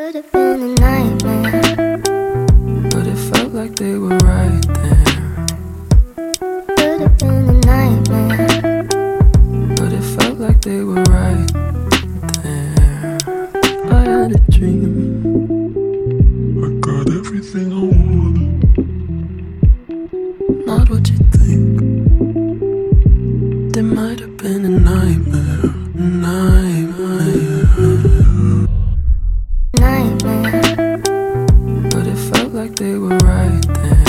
Could have been a nightmare. But it felt like they were right there. Could have been a nightmare. But it felt like they were right there. I had a dream. I got everything I wanted. Not what you think. There might have been a nightmare. Nightmare. like they were right then.